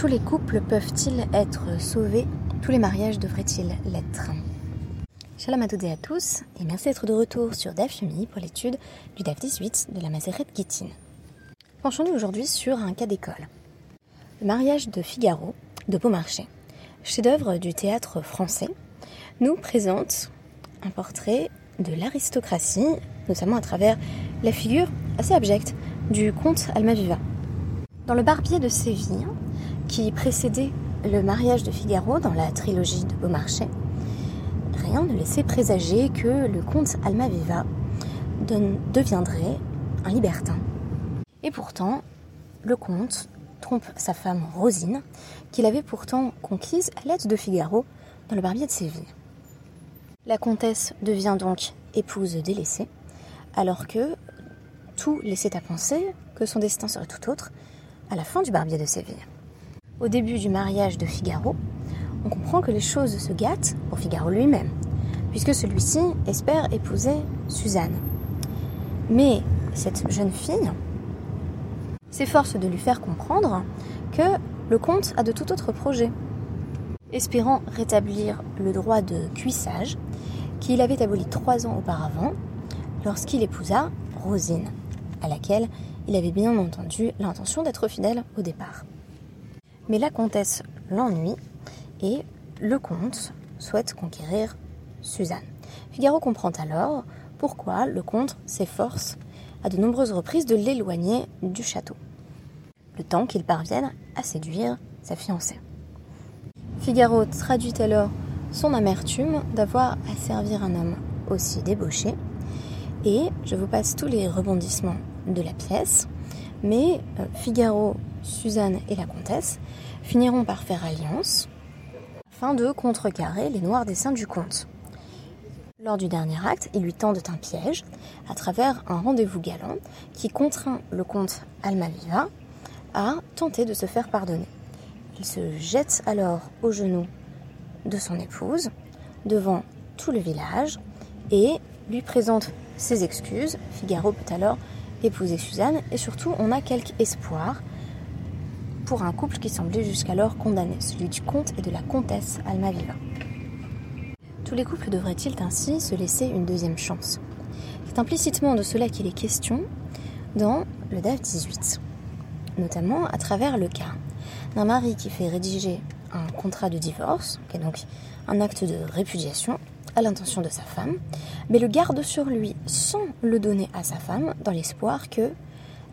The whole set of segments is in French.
Tous les couples peuvent-ils être sauvés? Tous les mariages devraient-ils l'être? Shalom à toutes et à tous, et merci d'être de retour sur DAF pour l'étude du DAF 18 de la Mazeret Gittin. Penchons-nous aujourd'hui sur un cas d'école. Le mariage de Figaro de Beaumarchais, chef-d'œuvre du théâtre français, nous présente un portrait de l'aristocratie, notamment à travers la figure assez abjecte du comte Almaviva. Dans le Barbier de Séville, qui précédait le mariage de Figaro dans la trilogie de Beaumarchais, rien ne laissait présager que le comte Almaviva deviendrait un libertin. Et pourtant, le comte trompe sa femme Rosine, qu'il avait pourtant conquise à l'aide de Figaro dans le Barbier de Séville. La comtesse devient donc épouse délaissée, alors que tout laissait à penser que son destin serait tout autre à la fin du Barbier de Séville. Au début du mariage de Figaro, on comprend que les choses se gâtent pour Figaro lui-même, puisque celui-ci espère épouser Suzanne. Mais cette jeune fille s'efforce de lui faire comprendre que le comte a de tout autre projet. Espérant rétablir le droit de cuissage, qu'il avait aboli trois ans auparavant lorsqu'il épousa Rosine, à laquelle il avait bien entendu l'intention d'être fidèle au départ. Mais la comtesse l'ennuie et le comte souhaite conquérir Suzanne. Figaro comprend alors pourquoi le comte s'efforce à de nombreuses reprises de l'éloigner du château, le temps qu'il parvienne à séduire sa fiancée. Figaro traduit alors son amertume d'avoir à servir un homme aussi débauché. Et je vous passe tous les rebondissements de la pièce. Mais euh, Figaro, Suzanne et la comtesse finiront par faire alliance afin de contrecarrer les noirs desseins du comte. Lors du dernier acte, ils lui tendent un piège à travers un rendez-vous galant qui contraint le comte Almaviva à tenter de se faire pardonner. Il se jette alors aux genoux de son épouse devant tout le village et lui présente ses excuses. Figaro peut alors épouser Suzanne et surtout on a quelque espoir pour un couple qui semblait jusqu'alors condamné, celui du comte et de la comtesse Almaviva. Tous les couples devraient-ils ainsi se laisser une deuxième chance? C'est implicitement de cela qu'il est question dans le DAF 18, notamment à travers le cas d'un mari qui fait rédiger un contrat de divorce, qui est donc un acte de répudiation à l'intention de sa femme, mais le garde sur lui sans le donner à sa femme dans l'espoir que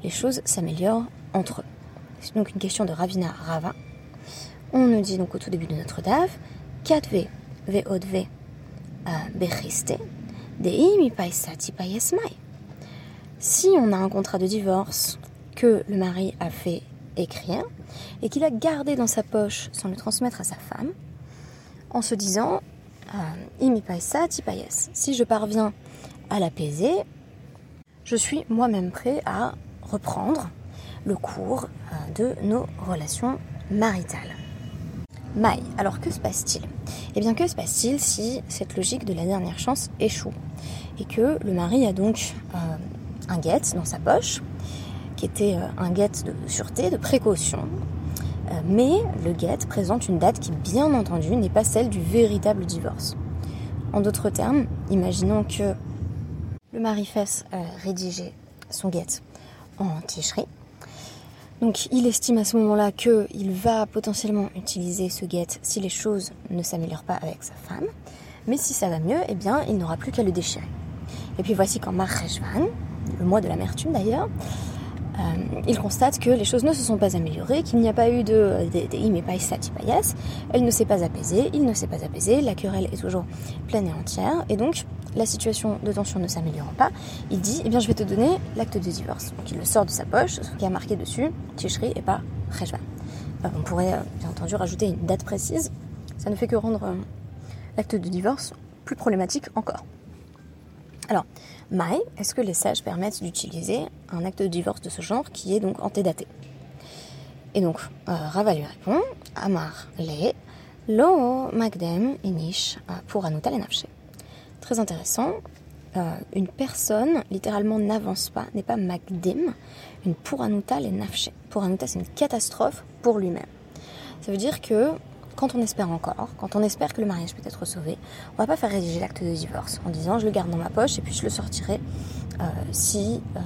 les choses s'améliorent entre eux. C'est donc une question de Ravina Rava. On nous dit donc au tout début de notre DAF, Katve ve'odve bechiste, deimi paisati Si on a un contrat de divorce que le mari a fait écrire, et qu'il a gardé dans sa poche sans le transmettre à sa femme, en se disant euh, Si je parviens à l'apaiser, je suis moi-même prêt à reprendre le cours euh, de nos relations maritales. Maï, alors que se passe-t-il? Eh bien, que se passe-t-il si cette logique de la dernière chance échoue? Et que le mari a donc euh, un guette dans sa poche, qui était un guette de sûreté, de précaution, euh, mais le guet présente une date qui, bien entendu, n'est pas celle du véritable divorce. En d'autres termes, imaginons que le mari fasse euh, rédiger son guet en ticherie. Donc il estime à ce moment-là qu'il va potentiellement utiliser ce guet si les choses ne s'améliorent pas avec sa femme. Mais si ça va mieux, eh bien il n'aura plus qu'à le déchirer. Et puis voici qu'en Marcheshvan, le mois de l'amertume d'ailleurs, il constate que les choses ne se sont pas améliorées, qu'il n'y a pas eu de yes, elle ne s'est pas apaisée, il ne s'est pas apaisé, la querelle est toujours pleine et entière, et donc la situation de tension ne s'améliorant pas, il dit eh bien je vais te donner l'acte de divorce. Donc il le sort de sa poche, ce qui a marqué dessus Tishri et pas Rejvan. on pourrait euh, bien entendu rajouter une date précise, ça ne fait que rendre euh, l'acte de divorce plus problématique encore. Alors, Mai, est-ce que les sages permettent d'utiliser un acte de divorce de ce genre qui est donc antédaté? Et donc, euh, Rava lui répond Amar le lo magdem inish euh, pour anuta Très intéressant. Euh, une personne, littéralement, n'avance pas, n'est pas magdem, une pour anuta le Pour anuta, c'est une catastrophe pour lui-même. Ça veut dire que quand on espère encore, quand on espère que le mariage peut être sauvé, on va pas faire rédiger l'acte de divorce en disant je le garde dans ma poche et puis je le sortirai euh, si euh,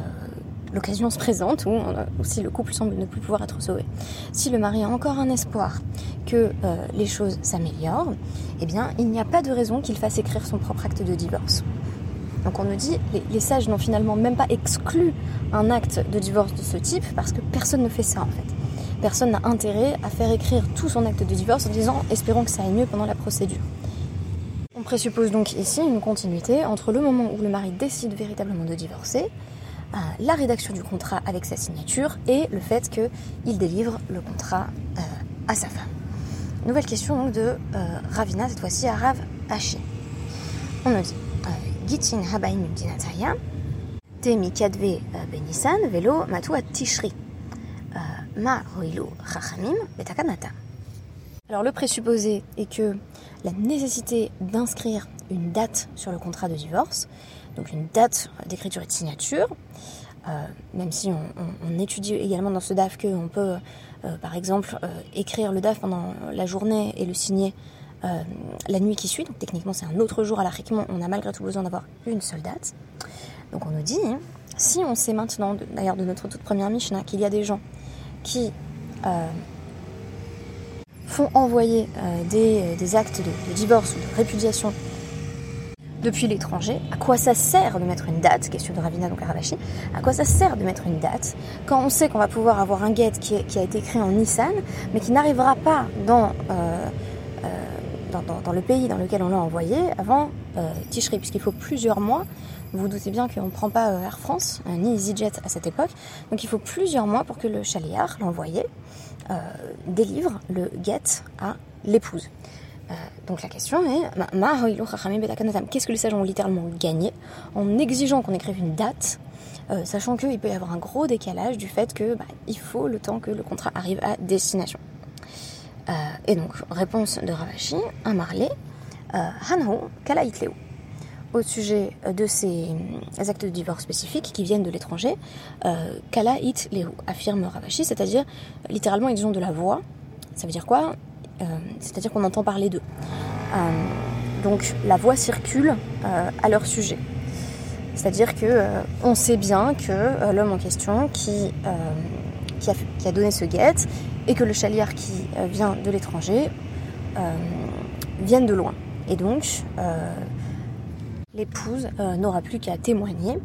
l'occasion se présente ou, si le couple semble ne plus pouvoir être sauvé. Si le mari a encore un espoir que les choses s'améliorent, eh bien il n'y a pas de raison qu'il fasse écrire son propre acte de divorce. Donc on nous dit, les sages n'ont finalement même pas exclu un acte de divorce de ce type parce que personne ne fait ça en fait. Personne n'a intérêt à faire écrire tout son acte de divorce en disant espérons que ça aille mieux pendant la procédure. On présuppose donc ici une continuité entre le moment où le mari décide véritablement de divorcer, euh, la rédaction du contrat avec sa signature et le fait qu'il délivre le contrat euh, à sa femme. Nouvelle question donc de euh, Ravina, cette fois-ci à Rav Hachi. On nous dit Gitin Habaim Dinataya, Temi Kadve Benisan, Velo Matou Tishri. Ma Chachamim Betakanata. Alors le présupposé est que la nécessité d'inscrire une date sur le contrat de divorce, donc une date d'écriture et de signature, euh, même si on, étudie également dans ce DAF qu'on peut, euh, par exemple, euh, écrire le DAF pendant la journée et le signer la nuit qui suit, donc techniquement c'est un autre jour à la on a malgré tout besoin d'avoir une seule date. Donc on nous dit, si on sait maintenant, d'ailleurs de notre toute première Mishnah, qu'il y a des gens qui font envoyer des, actes de, divorce ou de répudiation depuis l'étranger, à quoi ça sert de mettre une date, question de Ravina donc Aravashi, à quoi ça sert de mettre une date quand on sait qu'on va pouvoir avoir un guet qui, a été écrit en Nissan, mais qui n'arrivera pas dans, euh, euh, dans, le pays dans lequel on l'a envoyé avant euh, Tishri, puisqu'il faut plusieurs mois. Vous vous doutez bien qu'on ne prend pas Air France, ni EasyJet à cette époque, donc il faut plusieurs mois pour que le chaliard, l'envoyé, délivre le guet à l'épouse. Euh, donc la question est qu'est-ce que les sages ont littéralement gagné en exigeant qu'on écrive une date, euh, sachant qu'il peut y avoir un gros décalage du fait que bah, il faut le temps que le contrat arrive à destination. Euh, et donc réponse de Ravashi, un marlé, Hanho Kalaitleo. Au sujet de ces actes de divorce spécifiques qui viennent de l'étranger, Kala it affirme Ravashi, c'est-à-dire littéralement ils ont de la voix. Ça veut dire quoi? Euh, c'est-à-dire qu'on entend parler d'eux. Euh, donc la voix circule euh, à leur sujet. C'est-à-dire que on sait bien que l'homme en question qui, qui, a, donné ce guet et que le chaliard qui vient de l'étranger viennent de loin. Et donc, l'épouse n'aura plus qu'à témoigner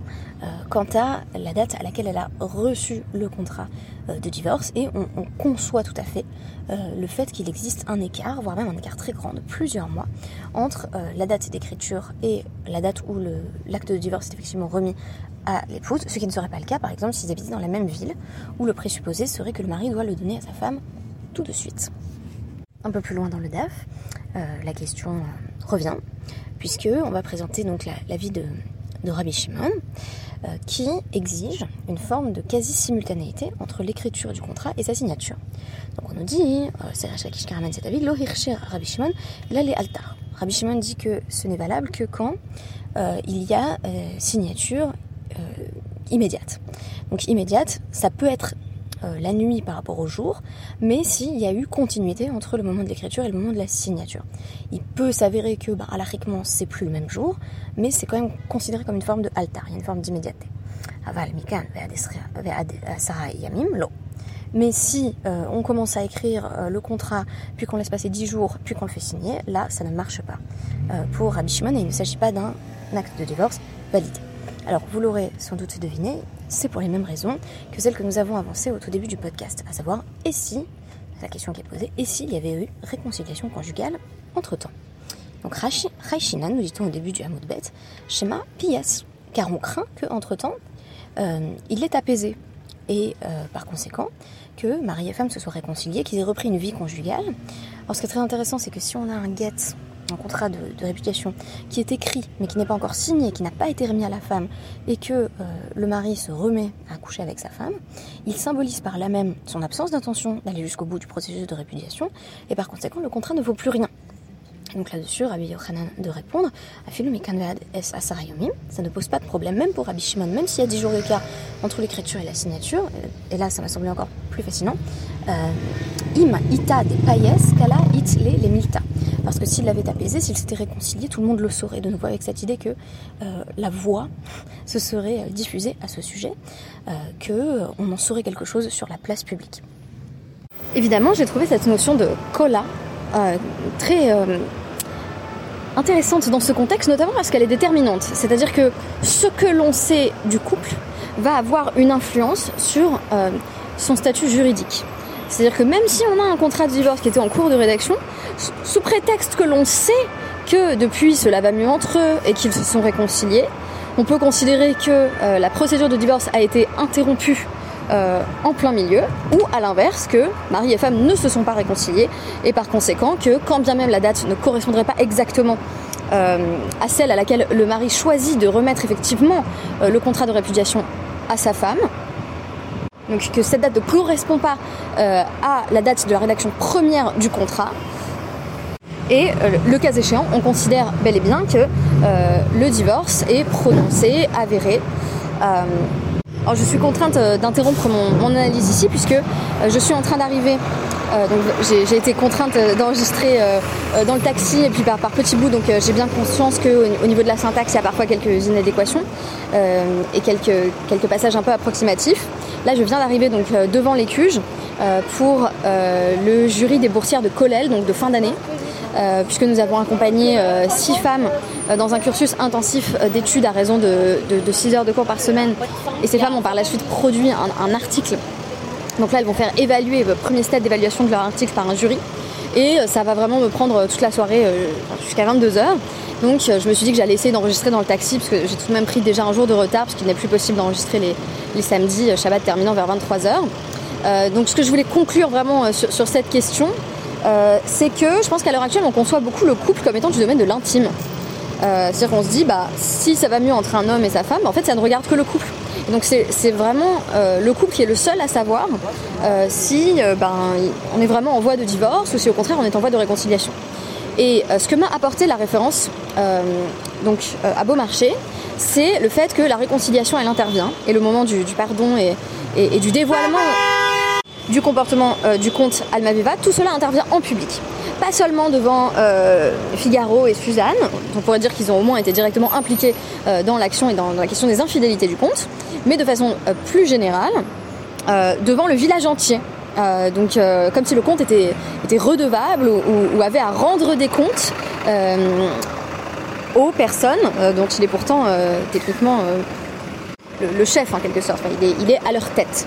quant à la date à laquelle elle a reçu le contrat de divorce et on, on, conçoit tout à fait euh, le fait qu'il existe un écart, voire même un écart très grand de plusieurs mois, entre euh, la date d'écriture et la date où l'acte de divorce est effectivement remis à l'épouse, ce qui ne serait pas le cas par exemple s'ils habitaient dans la même ville, où le présupposé serait que le mari doit le donner à sa femme tout de suite. Un peu plus loin dans le DAF, euh, la question revient, puisque on va présenter donc la, vie de, Rabbi Shimon, qui exige une forme de quasi-simultanéité entre l'écriture du contrat et sa signature. Donc on nous dit, euh, c'est Rachakish Karaman cet avis, Rabbi Shimon, là les altar. Rabbi Shimon dit que ce n'est valable que quand euh, il y a euh, signature immédiate. Donc immédiate, ça peut être la nuit par rapport au jour, mais s'il y a eu continuité entre le moment de l'écriture et le moment de la signature. Il peut s'avérer que, bah, c'est plus le même jour, mais c'est quand même considéré comme une forme de altar, il y a une forme d'immédiateté. Mais si euh, on commence à écrire euh, le contrat, puis qu'on laisse passer 10 jours, puis qu'on le fait signer, là, ça ne marche pas. Euh, pour Rabbi Shimon, il ne s'agit pas d'un acte de divorce validé. Alors, vous l'aurez sans doute deviné, c'est pour les mêmes raisons que celles que nous avons avancées au tout début du podcast, à savoir, et si, la question qui est posée, et s'il y avait eu réconciliation conjugale entre-temps Donc, Raishina, nous dit-on au début du Hamoud Bet, schéma Pias, car on craint qu'entre-temps, il est apaisé, et euh, par conséquent que mari et femme se soient réconciliés, qu'ils aient repris une vie conjugale. Alors ce qui est très intéressant, c'est que si on a un get, un contrat de, réputation qui est écrit mais qui n'est pas encore signé, qui n'a pas été remis à la femme, et que euh, le mari se remet à coucher avec sa femme, il symbolise par là même son absence d'intention d'aller jusqu'au bout du processus de répudiation, et par conséquent le contrat ne vaut plus rien. Donc là-dessus, Rabbi Yochanan de répondre, ça ne pose pas de problème, même pour Rabbi Shimon, même s'il y a 10 jours d'écart entre l'écriture et la signature, euh, et là ça m'a semblé encore plus fascinant, euh, im ita des payes, kala it les, milta. Parce que s'il l'avait apaisé, s'il s'était réconcilié, tout le monde le saurait. De nouveau avec cette idée que euh, la voix se serait diffusée à ce sujet, euh, qu'on en saurait quelque chose sur la place publique. Évidemment, j'ai trouvé cette notion de cola très intéressante dans ce contexte, notamment parce qu'elle est déterminante. C'est-à-dire que ce que l'on sait du couple va avoir une influence sur euh, son statut juridique. C'est-à-dire que même si on a un contrat de divorce qui était en cours de rédaction, sous prétexte que l'on sait que depuis cela va mieux entre eux et qu'ils se sont réconciliés, on peut considérer que euh, la procédure de divorce a été interrompue euh, en plein milieu, ou à l'inverse, que mari et femme ne se sont pas réconciliés, et par conséquent que quand bien même la date ne correspondrait pas exactement euh, à celle à laquelle le mari choisit de remettre effectivement euh, le contrat de répudiation à sa femme, donc que cette date ne correspond pas à la date de la rédaction première du contrat, et le cas échéant, on considère bel et bien que le divorce est prononcé, avéré. Alors je suis contrainte euh, d'interrompre mon, analyse ici puisque euh, je suis en train d'arriver. euh, j'ai été contrainte d'enregistrer dans le taxi et puis par, petits bouts. Donc j'ai bien conscience qu'au au niveau de la syntaxe, il y a parfois quelques inadéquations et quelques, quelques passages un peu approximatifs. Là, je viens d'arriver donc devant euh, pour le jury des boursières de Colel, donc de fin d'année. Euh, puisque nous avons accompagné euh, six femmes euh, dans un cursus intensif d'études à raison de, de, 6 heures de cours par semaine. Et ces femmes ont par la suite produit un, article. Donc là, elles vont faire évaluer le premier stade d'évaluation de leur article par un jury. Et ça va vraiment me prendre toute la soirée jusqu'à 22h. Donc je me suis dit que j'allais essayer d'enregistrer dans le taxi parce que j'ai tout de même pris déjà un jour de retard parce qu'il n'est plus possible d'enregistrer les, samedis, Shabbat terminant vers 23h. Euh, donc ce que je voulais conclure vraiment sur cette question, euh, c'est que je pense qu'à l'heure actuelle, on conçoit beaucoup le couple comme étant du domaine de l'intime. Euh, C'est-à-dire qu'on se dit, bah, si ça va mieux entre un homme et sa femme, en fait, ça ne regarde que le couple. Donc c'est vraiment euh, le couple qui est le seul à savoir euh, si ben, on est vraiment en voie de divorce ou si au contraire on est en voie de réconciliation. Et ce que m'a apporté la référence donc, à Beaumarchais, c'est le fait que la réconciliation elle intervient et le moment du, pardon et, et du dévoilement du comportement euh, du comte Almaviva, tout cela intervient en public. Pas seulement devant euh, Figaro et Suzanne, on pourrait dire qu'ils ont au moins été directement impliqués euh, dans l'action et dans, la question des infidélités du comte, mais de façon plus générale, devant le village entier. Donc, comme si le comte était, redevable ou, avait à rendre des comptes aux personnes dont il est pourtant techniquement le, chef en quelque sorte. Il est à leur tête.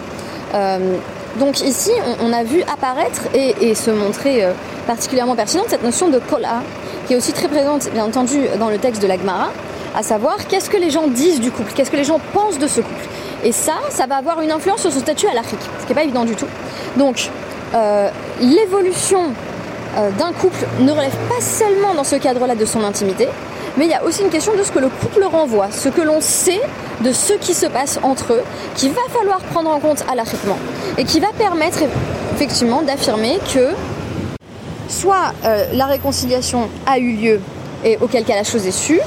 Donc ici, on, a vu apparaître et, et se montrer euh, particulièrement pertinente cette notion de kola, qui est aussi très présente, bien entendu, dans le texte de l'Agmara, à savoir qu'est-ce que les gens disent du couple, qu'est-ce que les gens pensent de ce couple. Et ça, ça va avoir une influence sur son statut à l'Afrique, ce qui n'est pas évident du tout. Donc, euh, l'évolution euh, d'un couple ne relève pas seulement dans ce cadre-là de son intimité, mais il y a aussi une question de ce que le couple renvoie, ce que l'on sait de ce qui se passe entre eux, qu'il va falloir prendre en compte à l'Afriquement, et qui va permettre effectivement d'affirmer que soit euh, la réconciliation a eu lieu et auquel cas la chose est sue,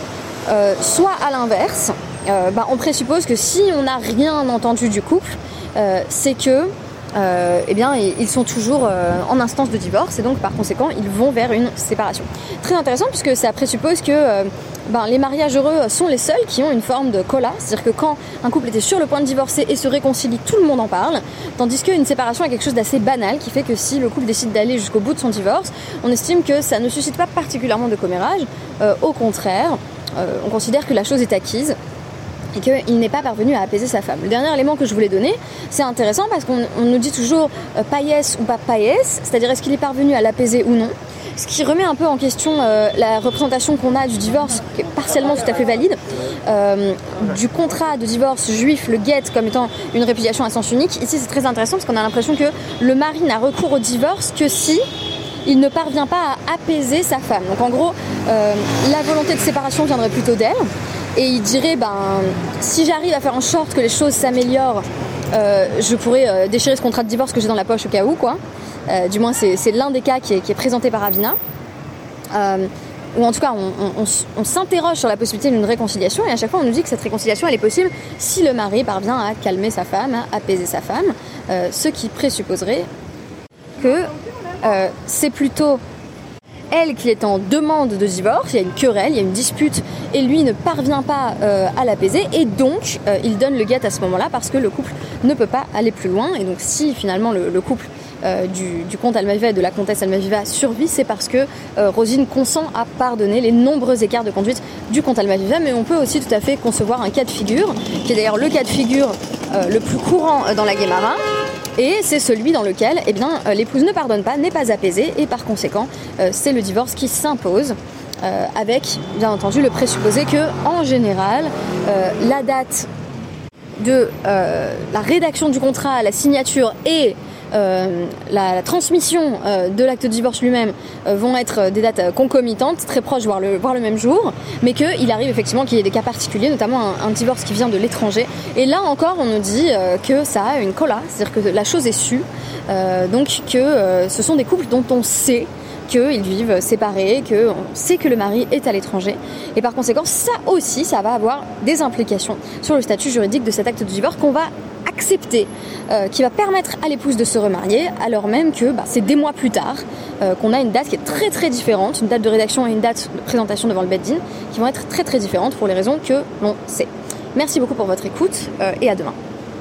euh, soit à l'inverse, euh, bah, on présuppose que si on n'a rien entendu du couple, euh, c'est que euh, eh bien, ils sont toujours euh, en instance de divorce et donc par conséquent ils vont vers une séparation. Très intéressant puisque ça présuppose que euh, ben, les mariages heureux sont les seuls qui ont une forme de cola, c'est-à-dire que quand un couple était sur le point de divorcer et se réconcilie, tout le monde en parle, tandis qu'une séparation est quelque chose d'assez banal qui fait que si le couple décide d'aller jusqu'au bout de son divorce, on estime que ça ne suscite pas particulièrement de commérage, Euh, au contraire, on considère que la chose est acquise et qu'il n'est pas parvenu à apaiser sa femme. Le dernier élément que je voulais donner, c'est intéressant parce qu'on on nous dit toujours euh, ou pas païès, c'est-à-dire est-ce qu'il est parvenu à l'apaiser ou non. Ce qui remet un peu en question euh, la représentation qu'on a du divorce, qui est partiellement tout à fait valide, euh, du contrat de divorce juif, le guet, comme étant une répudiation à sens unique. Ici, c'est très intéressant parce qu'on a l'impression que le mari n'a recours au divorce que si il ne parvient pas à apaiser sa femme. Donc en gros, euh, la volonté de séparation viendrait plutôt d'elle. Et il dirait, ben, si j'arrive à faire en sorte que les choses s'améliorent, euh, je pourrais euh, déchirer ce contrat de divorce que j'ai dans la poche au cas où, quoi. Euh, du moins, c'est l'un des cas qui est, présenté par Avina. Ou en tout cas, on, on- on s'interroge sur la possibilité d'une réconciliation, et à chaque fois, on nous dit que cette réconciliation, elle est possible si le mari parvient à calmer sa femme, à apaiser sa femme, ce qui présupposerait que c'est plutôt elle qui est en demande de divorce, il y a une querelle, il y a une dispute, et lui ne parvient pas euh, à l'apaiser, et donc euh, il donne le guet à ce moment-là parce que le couple ne peut pas aller plus loin, et donc si finalement le, couple euh, du, comte Almaviva et de la comtesse Almaviva survit, c'est parce que Rosine consent à pardonner les nombreux écarts de conduite du comte Almaviva, mais on peut aussi tout à fait concevoir un cas de figure, qui est d'ailleurs le cas de figure le plus courant dans la Guémara, et c'est celui dans lequel eh euh, l'épouse ne pardonne pas, n'est pas apaisée, et par conséquent, euh, c'est le divorce qui s'impose. Euh, avec bien entendu le présupposé que en général la date de la rédaction du contrat, la signature et euh, la, transmission euh, de l'acte de divorce lui-même euh, vont être des dates concomitantes, très proches, voire le, le même jour, mais qu'il arrive effectivement qu'il y ait des cas particuliers, notamment un, divorce qui vient de l'étranger. Et là encore, on nous dit que ça a une cola, c'est-à-dire que la chose est sue, donc que ce sont des couples dont on sait qu'ils vivent séparés, qu'on sait que le mari est à l'étranger. Et par conséquent, ça aussi, ça va avoir des implications sur le statut juridique de cet acte de divorce qu'on va accepter, euh, qui va permettre à l'épouse de se remarier, alors même que bah, c'est des mois plus tard euh, qu'on a une date qui est très très différente, une date de rédaction et une date de présentation devant le Beddin, qui vont être très très différentes pour les raisons que l'on sait. Merci beaucoup pour votre écoute euh, et à demain.